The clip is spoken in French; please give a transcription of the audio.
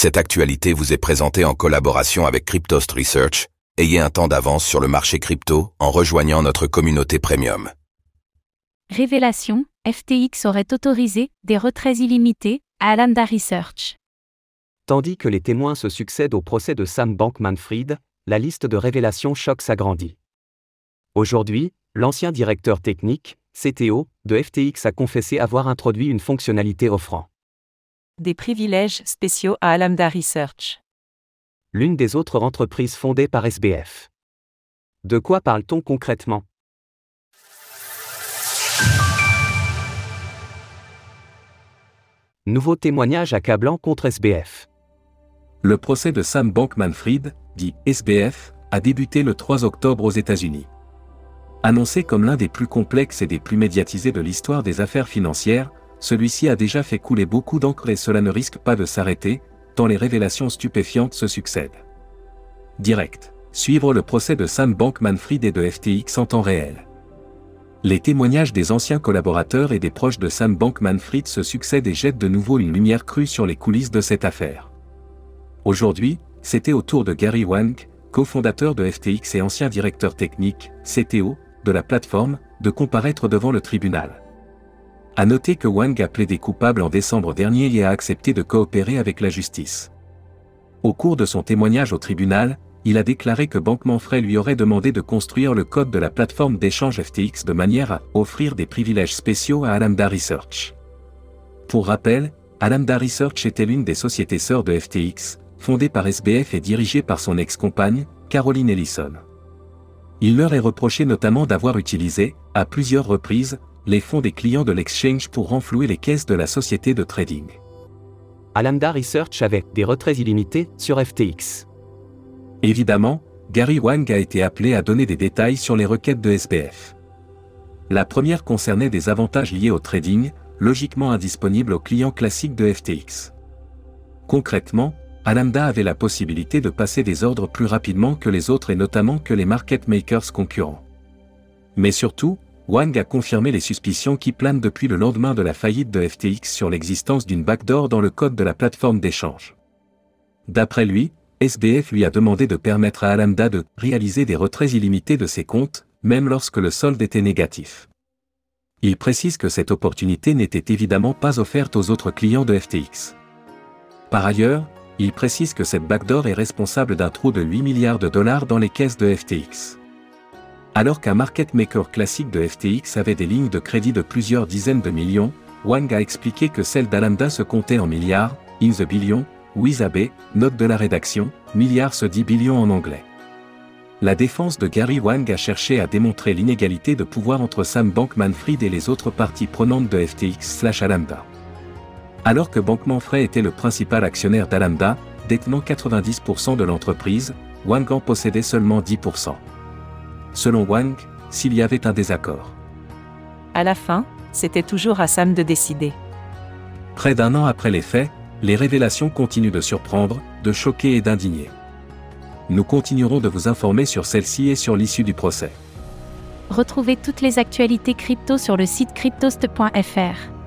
Cette actualité vous est présentée en collaboration avec Cryptost Research. Ayez un temps d'avance sur le marché crypto en rejoignant notre communauté premium. Révélation, FTX aurait autorisé des retraits illimités à Alameda Research. Tandis que les témoins se succèdent au procès de Sam Bankman-Fried, la liste de révélations chocs s'agrandit. Aujourd'hui, l'ancien directeur technique, CTO, de FTX a confessé avoir introduit une fonctionnalité offrant des privilèges spéciaux à Alameda Research. L'une des autres entreprises fondées par SBF. De quoi parle-t-on concrètement? Nouveau témoignage accablant contre SBF. Le procès de Sam Bankman-Fried, dit SBF, a débuté le 3 octobre aux États-Unis. Annoncé comme l'un des plus complexes et des plus médiatisés de l'histoire des affaires financières, celui-ci a déjà fait couler beaucoup d'encre et cela ne risque pas de s'arrêter, tant les révélations stupéfiantes se succèdent. Direct. Suivre le procès de Sam Bankman-Fried et de FTX en temps réel. Les témoignages des anciens collaborateurs et des proches de Sam Bankman-Fried se succèdent et jettent de nouveau une lumière crue sur les coulisses de cette affaire. Aujourd'hui, c'était au tour de Gary Wang, cofondateur de FTX et ancien directeur technique, CTO, de la plateforme, de comparaître devant le tribunal. À noter que Wang a plaidé coupable en décembre dernier et a accepté de coopérer avec la justice. Au cours de son témoignage au tribunal, il a déclaré que Bankman-Fried lui aurait demandé de construire le code de la plateforme d'échange FTX de manière à offrir des privilèges spéciaux à Alameda Research. Pour rappel, Alameda Research était l'une des sociétés sœurs de FTX, fondée par SBF et dirigée par son ex-compagne, Caroline Ellison. Il leur est reproché notamment d'avoir utilisé, à plusieurs reprises, les fonds des clients de l'exchange pour renflouer les caisses de la société de trading. Alameda Research avait des retraits illimités sur FTX. Évidemment, Gary Wang a été appelé à donner des détails sur les requêtes de SBF. La première concernait des avantages liés au trading, logiquement indisponibles aux clients classiques de FTX. Concrètement, Alameda avait la possibilité de passer des ordres plus rapidement que les autres et notamment que les market makers concurrents. Mais surtout, Wang a confirmé les suspicions qui planent depuis le lendemain de la faillite de FTX sur l'existence d'une backdoor dans le code de la plateforme d'échange. D'après lui, SBF lui a demandé de permettre à Alameda de réaliser des retraits illimités de ses comptes, même lorsque le solde était négatif. Il précise que cette opportunité n'était évidemment pas offerte aux autres clients de FTX. Par ailleurs, il précise que cette backdoor est responsable d'un trou de 8 milliards de dollars dans les caisses de FTX. Alors qu'un market maker classique de FTX avait des lignes de crédit de plusieurs dizaines de millions, Wang a expliqué que celle d'Alameda se comptait en milliards, in the billion, with note de la rédaction, milliards se dit billion en anglais. La défense de Gary Wang a cherché à démontrer l'inégalité de pouvoir entre Sam Bankman-Fried et les autres parties prenantes de FTX Alameda. Alors que Bankman-Fried était le principal actionnaire d'Alameda, détenant 90% de l'entreprise, Wang en possédait seulement 10% selon Wang, s'il y avait un désaccord. À la fin, c'était toujours à Sam de décider. Près d'un an après les faits, les révélations continuent de surprendre, de choquer et d'indigner. Nous continuerons de vous informer sur celle-ci et sur l'issue du procès. Retrouvez toutes les actualités crypto sur le site cryptost.fr.